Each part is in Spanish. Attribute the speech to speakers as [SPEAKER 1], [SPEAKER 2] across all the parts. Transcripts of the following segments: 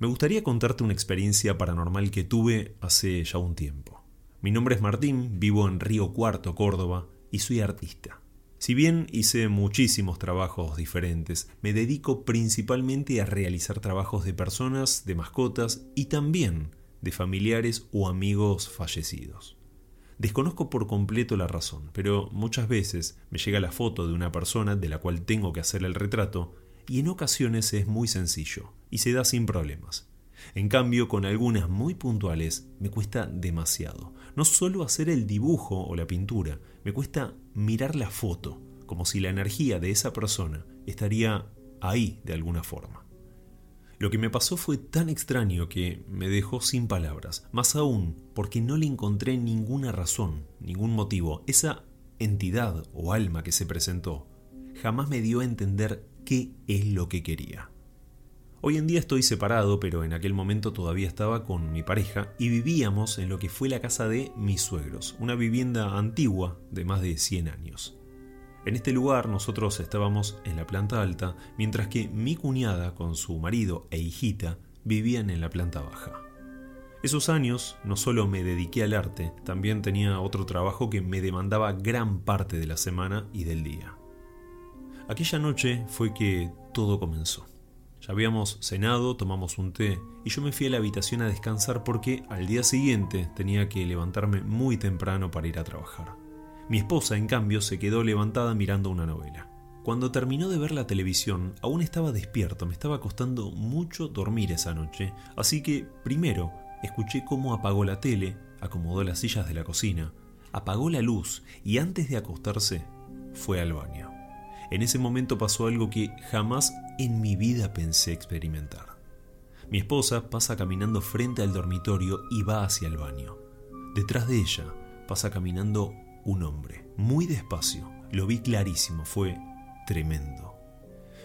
[SPEAKER 1] Me gustaría contarte una experiencia paranormal que tuve hace ya un tiempo. Mi nombre es Martín, vivo en Río Cuarto, Córdoba, y soy artista. Si bien hice muchísimos trabajos diferentes, me dedico principalmente a realizar trabajos de personas, de mascotas y también de familiares o amigos fallecidos. Desconozco por completo la razón, pero muchas veces me llega la foto de una persona de la cual tengo que hacer el retrato y en ocasiones es muy sencillo y se da sin problemas. En cambio, con algunas muy puntuales me cuesta demasiado. No solo hacer el dibujo o la pintura, me cuesta mirar la foto, como si la energía de esa persona estaría ahí de alguna forma. Lo que me pasó fue tan extraño que me dejó sin palabras, más aún porque no le encontré ninguna razón, ningún motivo. Esa entidad o alma que se presentó jamás me dio a entender qué es lo que quería. Hoy en día estoy separado, pero en aquel momento todavía estaba con mi pareja y vivíamos en lo que fue la casa de mis suegros, una vivienda antigua de más de 100 años. En este lugar nosotros estábamos en la planta alta, mientras que mi cuñada con su marido e hijita vivían en la planta baja. Esos años no solo me dediqué al arte, también tenía otro trabajo que me demandaba gran parte de la semana y del día. Aquella noche fue que todo comenzó. Ya habíamos cenado, tomamos un té y yo me fui a la habitación a descansar porque al día siguiente tenía que levantarme muy temprano para ir a trabajar. Mi esposa, en cambio, se quedó levantada mirando una novela. Cuando terminó de ver la televisión, aún estaba despierto, me estaba costando mucho dormir esa noche, así que primero escuché cómo apagó la tele, acomodó las sillas de la cocina, apagó la luz y antes de acostarse fue al baño. En ese momento pasó algo que jamás en mi vida pensé experimentar. Mi esposa pasa caminando frente al dormitorio y va hacia el baño. Detrás de ella pasa caminando un hombre, muy despacio. Lo vi clarísimo, fue tremendo.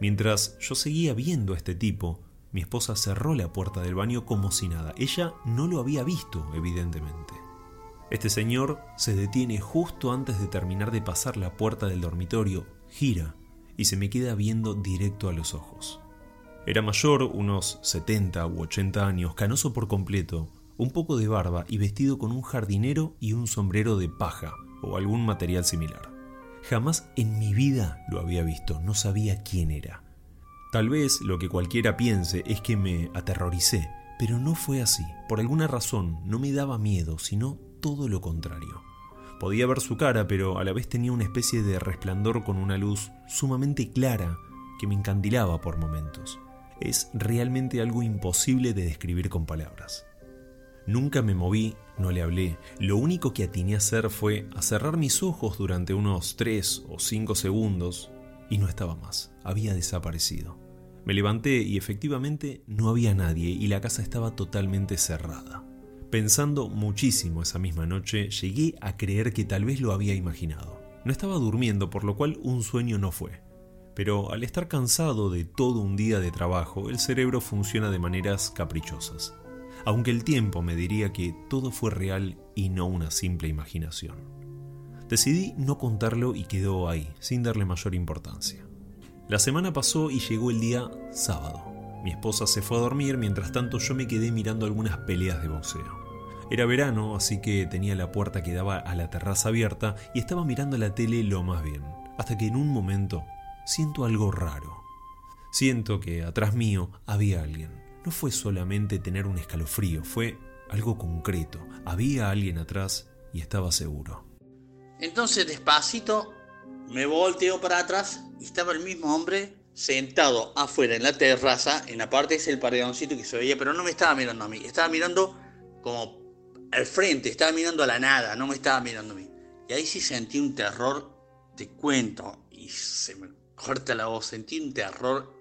[SPEAKER 1] Mientras yo seguía viendo a este tipo, mi esposa cerró la puerta del baño como si nada. Ella no lo había visto, evidentemente. Este señor se detiene justo antes de terminar de pasar la puerta del dormitorio gira y se me queda viendo directo a los ojos. Era mayor, unos 70 u 80 años, canoso por completo, un poco de barba y vestido con un jardinero y un sombrero de paja o algún material similar. Jamás en mi vida lo había visto, no sabía quién era. Tal vez lo que cualquiera piense es que me aterroricé, pero no fue así. Por alguna razón no me daba miedo, sino todo lo contrario. Podía ver su cara, pero a la vez tenía una especie de resplandor con una luz sumamente clara que me encandilaba por momentos. Es realmente algo imposible de describir con palabras. Nunca me moví, no le hablé. Lo único que atiné a hacer fue a cerrar mis ojos durante unos 3 o 5 segundos y no estaba más. Había desaparecido. Me levanté y efectivamente no había nadie y la casa estaba totalmente cerrada. Pensando muchísimo esa misma noche, llegué a creer que tal vez lo había imaginado. No estaba durmiendo, por lo cual un sueño no fue. Pero al estar cansado de todo un día de trabajo, el cerebro funciona de maneras caprichosas. Aunque el tiempo me diría que todo fue real y no una simple imaginación. Decidí no contarlo y quedó ahí, sin darle mayor importancia. La semana pasó y llegó el día sábado. Mi esposa se fue a dormir, mientras tanto yo me quedé mirando algunas peleas de boxeo. Era verano, así que tenía la puerta que daba a la terraza abierta y estaba mirando la tele lo más bien, hasta que en un momento siento algo raro. Siento que atrás mío había alguien. No fue solamente tener un escalofrío, fue algo concreto. Había alguien atrás y estaba seguro.
[SPEAKER 2] Entonces despacito me volteo para atrás y estaba el mismo hombre sentado afuera en la terraza, en la parte es el paredoncito que se veía, pero no me estaba mirando a mí, estaba mirando como al frente, estaba mirando a la nada, no me estaba mirando a mí. Y ahí sí sentí un terror, te cuento, y se me corta la voz, sentí un terror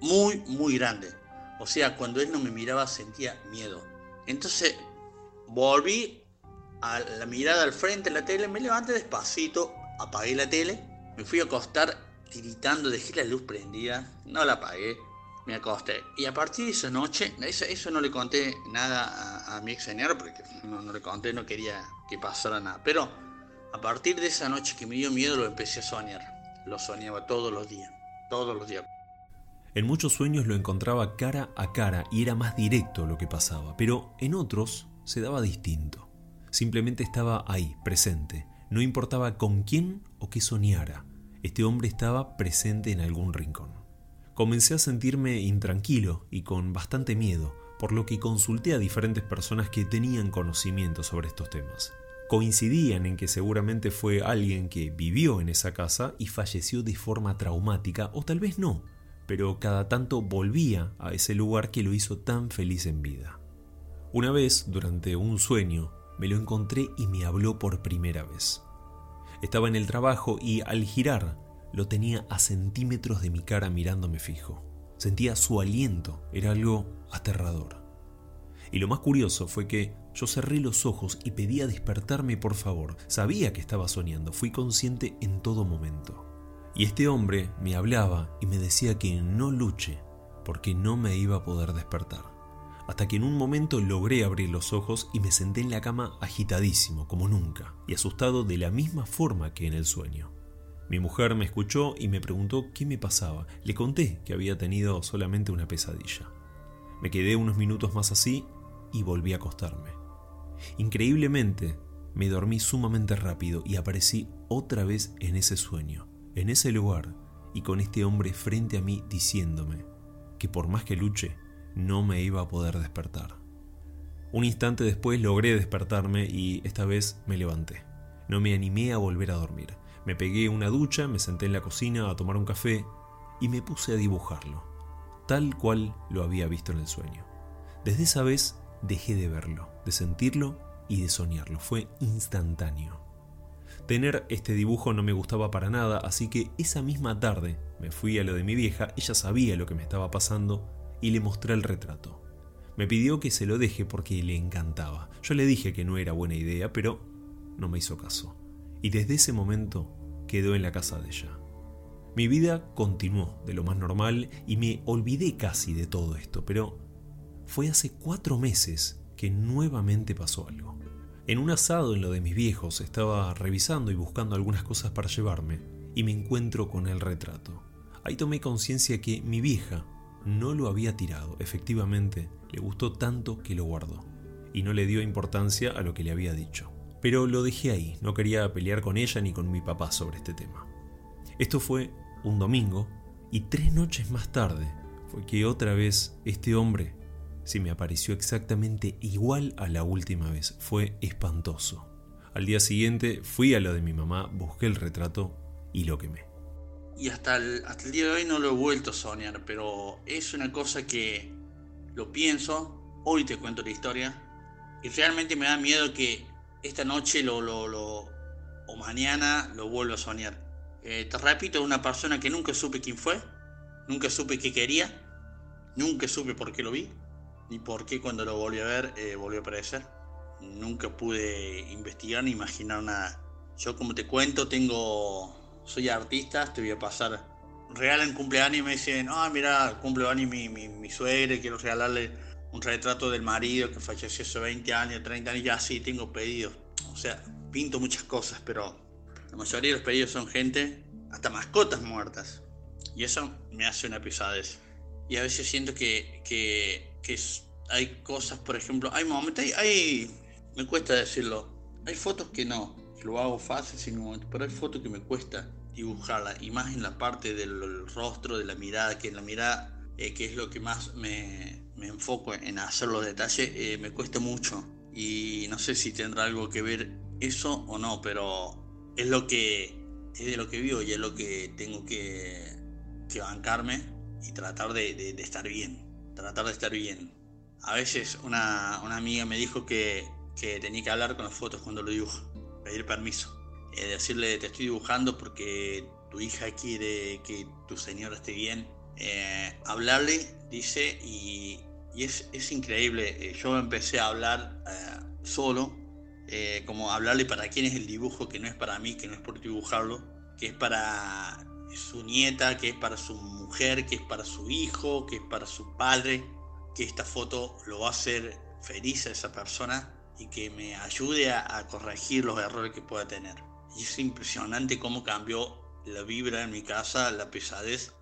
[SPEAKER 2] muy, muy grande. O sea, cuando él no me miraba sentía miedo. Entonces volví a la mirada al frente de la tele, me levanté despacito, apagué la tele, me fui a acostar tiritando, dejé la luz prendida, no la apagué, acosté. Y a partir de esa noche, eso, no le conté nada a, mi ex señor, porque no, no le conté, no quería que pasara nada. Pero a partir de esa noche que me dio miedo lo empecé a soñar. Lo soñaba todos los días, todos los días.
[SPEAKER 1] En muchos sueños lo encontraba cara a cara y era más directo lo que pasaba, pero en otros se daba distinto. Simplemente estaba ahí, presente. No importaba con quién o qué soñara. Este hombre estaba presente en algún rincón. Comencé a sentirme intranquilo y con bastante miedo, por lo que consulté a diferentes personas que tenían conocimiento sobre estos temas. Coincidían en que seguramente fue alguien que vivió en esa casa y falleció de forma traumática, o tal vez no, pero cada tanto volvía a ese lugar que lo hizo tan feliz en vida. Una vez, durante un sueño, me lo encontré y me habló por primera vez. Estaba en el trabajo y al girar lo tenía a centímetros de mi cara mirándome fijo. Sentía su aliento, era algo aterrador. Y lo más curioso fue que yo cerré los ojos y pedía despertarme por favor. Sabía que estaba soñando, fui consciente en todo momento. Y este hombre me hablaba y me decía que no luche, porque no me iba a poder despertar. Hasta que en un momento logré abrir los ojos y me senté en la cama agitadísimo, como nunca, y asustado de la misma forma que en el sueño. Mi mujer me escuchó y me preguntó qué me pasaba. Le conté que había tenido solamente una pesadilla. Me quedé unos minutos más así y volví a acostarme. Increíblemente, me dormí sumamente rápido y aparecí otra vez en ese sueño en ese lugar y con este hombre frente a mí diciéndome que por más que luche, no me iba a poder despertar. Un instante después logré despertarme y esta vez me levanté. No me animé a volver a dormir. Me pegué una ducha, me senté en la cocina a tomar un café y me puse a dibujarlo, tal cual lo había visto en el sueño. Desde esa vez dejé de verlo, de sentirlo y de soñarlo. Fue instantáneo. Tener este dibujo no me gustaba para nada, así que esa misma tarde me fui a lo de mi vieja, ella sabía lo que me estaba pasando y le mostré el retrato. Me pidió que se lo deje porque le encantaba. Yo le dije que no era buena idea, pero no me hizo caso. Y desde ese momento quedó en la casa de ella. Mi vida continuó de lo más normal y me olvidé casi de todo esto, pero fue hace cuatro meses que nuevamente pasó algo. En un asado en lo de mis viejos estaba revisando y buscando algunas cosas para llevarme y me encuentro con el retrato. Ahí tomé conciencia que mi vieja no lo había tirado, efectivamente, le gustó tanto que lo guardó y no le dio importancia a lo que le había dicho. Pero lo dejé ahí, no quería pelear con ella ni con mi papá sobre este tema. Esto fue un domingo y tres noches más tarde fue que otra vez este hombre si me apareció exactamente igual a la última vez. Fue espantoso. Al día siguiente fui a lo de mi mamá, busqué el retrato y lo quemé.
[SPEAKER 2] Y hasta el, hasta el día de hoy no lo he vuelto a soñar, pero es una cosa que lo pienso, hoy te cuento la historia, y realmente me da miedo que esta noche lo, lo, lo o mañana lo vuelva a soñar. Eh, te repito, una persona que nunca supe quién fue, nunca supe qué quería, nunca supe por qué lo vi, ni por qué cuando lo volví a ver eh, volvió a aparecer. Nunca pude investigar ni imaginar nada. Yo como te cuento, tengo, soy artista, te voy a pasar, regalan cumpleaños y me dicen, ah, mira, cumpleaños mi, mi, mi quiero regalarle un retrato del marido que falleció hace 20 años, 30 años, ya sí, tengo pedidos. O sea, pinto muchas cosas, pero la mayoría de los pedidos son gente, hasta mascotas muertas. Y eso me hace una pesadez. Y a veces siento que, que hay cosas, por ejemplo, hay momentos, hay, me cuesta decirlo, hay fotos que no, que lo hago fácil sin un momento, pero hay fotos que me cuesta dibujarla, y más en la parte del rostro, de la mirada, que en la mirada, eh, que es lo que más me, me enfoco en hacer los detalles, eh, me cuesta mucho. Y no sé si tendrá algo que ver eso o no, pero es lo que es de lo que vivo y es lo que tengo que, que bancarme y tratar de, de estar bien tratar de estar bien. A veces una, amiga me dijo que, tenía que hablar con las fotos cuando lo dibujo, pedir permiso. Eh, decirle te estoy dibujando porque tu hija quiere que tu señora esté bien. Eh, hablarle, dice, y, es, increíble. Eh, yo empecé a hablar eh, solo, como hablarle para quién es el dibujo, que no es para mí, que no es por dibujarlo, que es para su nieta, que es para su mujer, que es para su hijo, que es para su padre, que esta foto lo va a hacer feliz a esa persona y que me ayude a, corregir los errores que pueda tener. Y es impresionante cómo cambió la vibra en mi casa, la pesadez